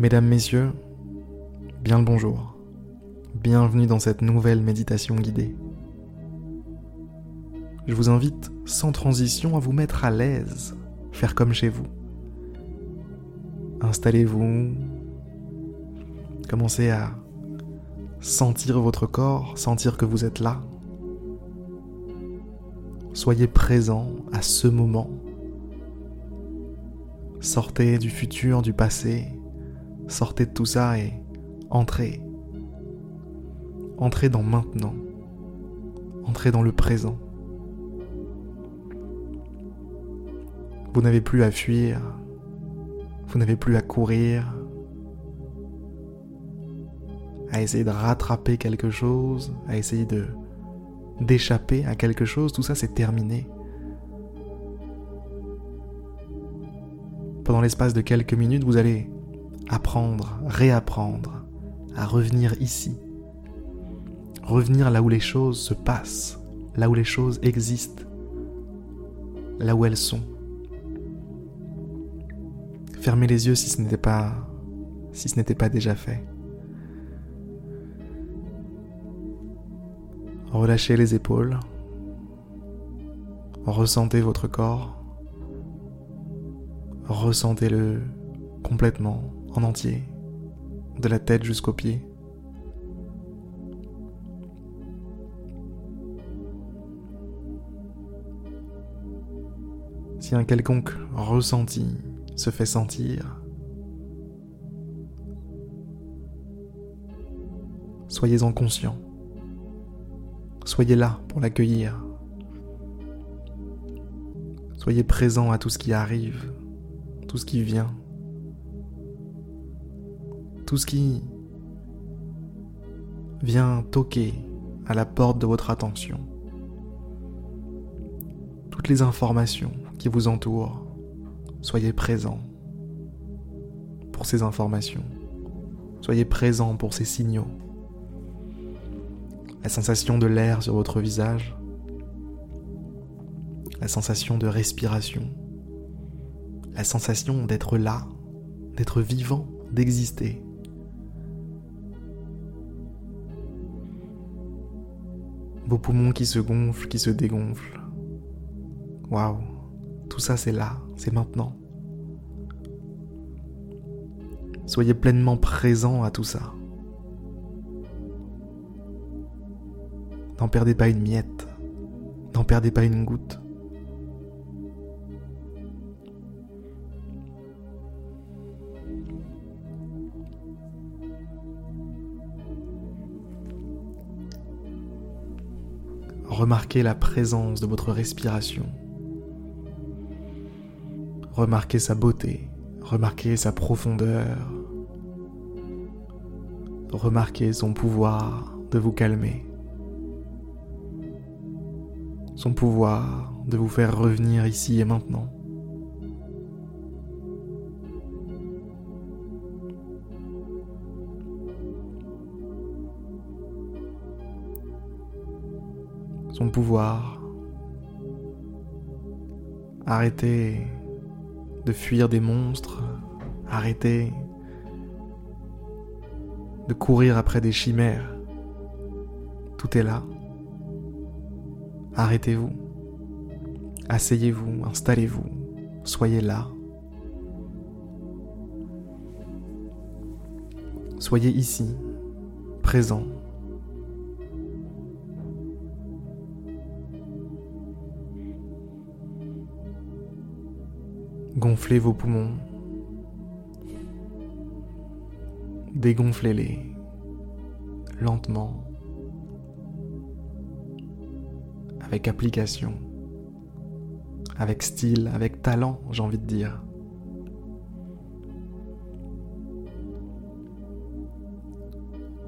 Mesdames, Messieurs, bien le bonjour. Bienvenue dans cette nouvelle méditation guidée. Je vous invite sans transition à vous mettre à l'aise, faire comme chez vous. Installez-vous, commencez à sentir votre corps, sentir que vous êtes là. Soyez présent à ce moment. Sortez du futur, du passé, sortez de tout ça et entrez. Entrez dans maintenant. Entrez dans le présent. Vous n'avez plus à fuir. Vous n'avez plus à courir. À essayer de rattraper quelque chose, à essayer de d'échapper à quelque chose, tout ça c'est terminé. Pendant l'espace de quelques minutes, vous allez apprendre, réapprendre à revenir ici. Revenir là où les choses se passent, là où les choses existent, là où elles sont. Fermez les yeux si ce n'était pas si ce n'était pas déjà fait. Relâchez les épaules. Ressentez votre corps. Ressentez-le complètement en entier, de la tête jusqu'aux pieds. Si un quelconque ressenti se fait sentir, soyez-en conscient. Soyez là pour l'accueillir. Soyez présent à tout ce qui arrive, tout ce qui vient tout ce qui vient toquer à la porte de votre attention. Toutes les informations qui vous entourent, soyez présents pour ces informations. Soyez présents pour ces signaux. La sensation de l'air sur votre visage, la sensation de respiration, la sensation d'être là, d'être vivant, d'exister. Vos poumons qui se gonflent, qui se dégonflent. Waouh, tout ça c'est là, c'est maintenant. Soyez pleinement présent à tout ça. N'en perdez pas une miette, n'en perdez pas une goutte. Remarquez la présence de votre respiration. Remarquez sa beauté. Remarquez sa profondeur. Remarquez son pouvoir de vous calmer. Son pouvoir de vous faire revenir ici et maintenant. Pouvoir. Arrêtez de fuir des monstres. Arrêtez de courir après des chimères. Tout est là. Arrêtez-vous. Asseyez-vous, installez-vous, soyez là. Soyez ici, présent. Gonflez vos poumons. Dégonflez-les lentement, avec application, avec style, avec talent, j'ai envie de dire.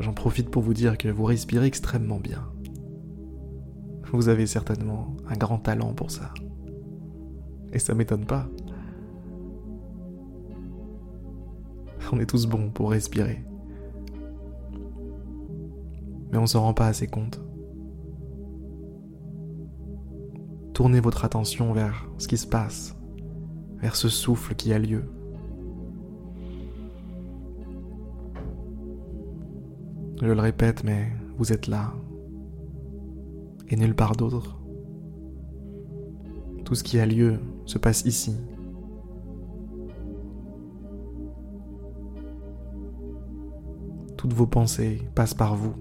J'en profite pour vous dire que vous respirez extrêmement bien. Vous avez certainement un grand talent pour ça. Et ça m'étonne pas. On est tous bons pour respirer. Mais on s'en rend pas assez compte. Tournez votre attention vers ce qui se passe, vers ce souffle qui a lieu. Je le répète, mais vous êtes là. Et nulle part d'autre. Tout ce qui a lieu se passe ici. Toutes vos pensées passent par vous,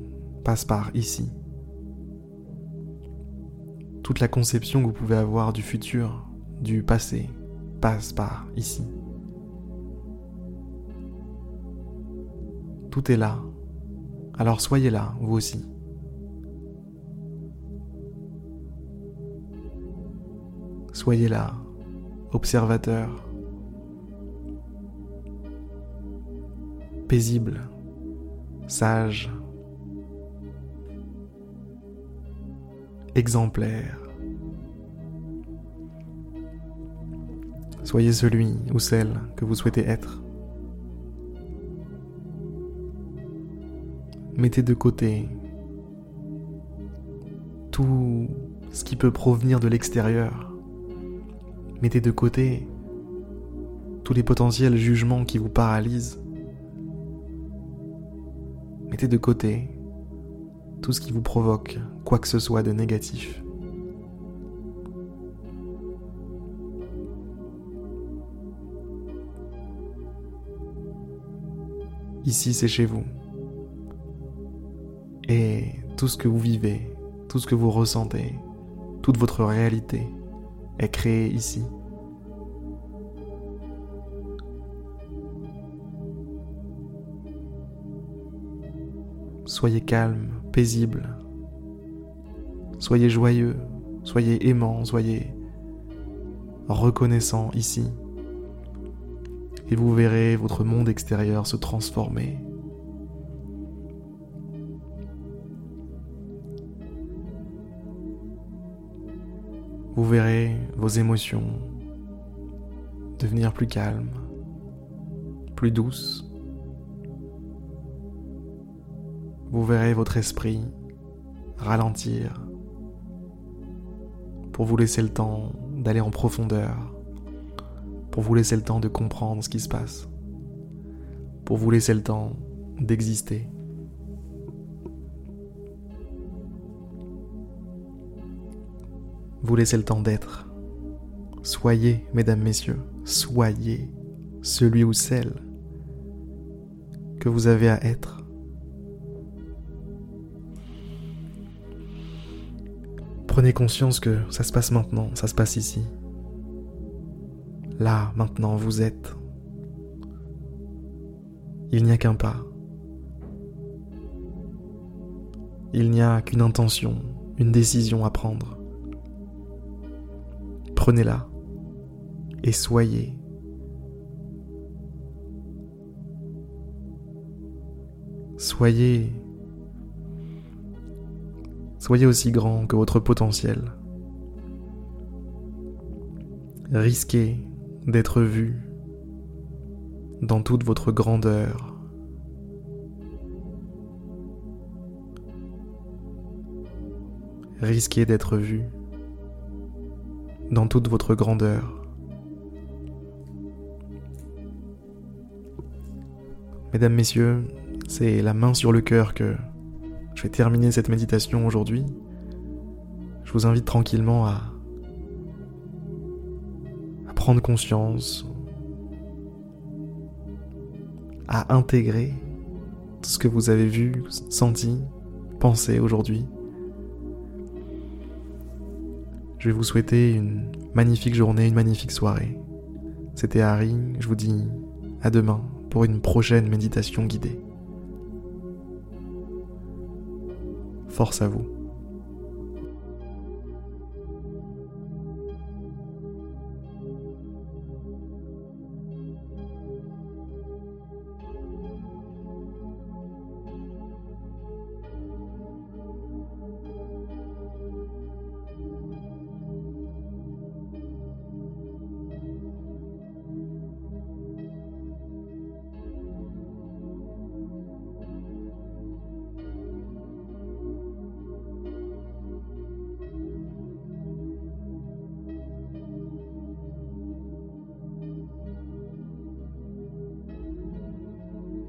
passent par ici. Toute la conception que vous pouvez avoir du futur, du passé, passe par ici. Tout est là. Alors soyez là, vous aussi. Soyez là, observateur, paisible, sage, exemplaire. Soyez celui ou celle que vous souhaitez être. Mettez de côté tout ce qui peut provenir de l'extérieur. Mettez de côté tous les potentiels jugements qui vous paralysent. Mettez de côté tout ce qui vous provoque quoi que ce soit de négatif. Ici, c'est chez vous. Et tout ce que vous vivez, tout ce que vous ressentez, toute votre réalité est créée ici. Soyez calme, paisible. Soyez joyeux, soyez aimant, soyez reconnaissant ici et vous verrez votre monde extérieur se transformer. Vous verrez vos émotions devenir plus calmes, plus douces. Vous verrez votre esprit ralentir pour vous laisser le temps d'aller en profondeur pour vous laisser le temps de comprendre ce qui se passe, pour vous laisser le temps d'exister. Vous laissez le temps d'être. Soyez, mesdames, messieurs, soyez celui ou celle que vous avez à être. Prenez conscience que ça se passe maintenant, ça se passe ici. Là, maintenant, vous êtes. Il n'y a qu'un pas. Il n'y a qu'une intention, une décision à prendre. Prenez-la et soyez. Soyez. Soyez aussi grand que votre potentiel. Risquez d'être vu dans toute votre grandeur. Risquez d'être vu dans toute votre grandeur. Mesdames, Messieurs, c'est la main sur le cœur que je vais terminer cette méditation aujourd'hui. Je vous invite tranquillement à prendre conscience, à intégrer tout ce que vous avez vu, senti, pensé aujourd'hui. Je vais vous souhaiter une magnifique journée, une magnifique soirée. C'était Harry, je vous dis à demain pour une prochaine méditation guidée. Force à vous.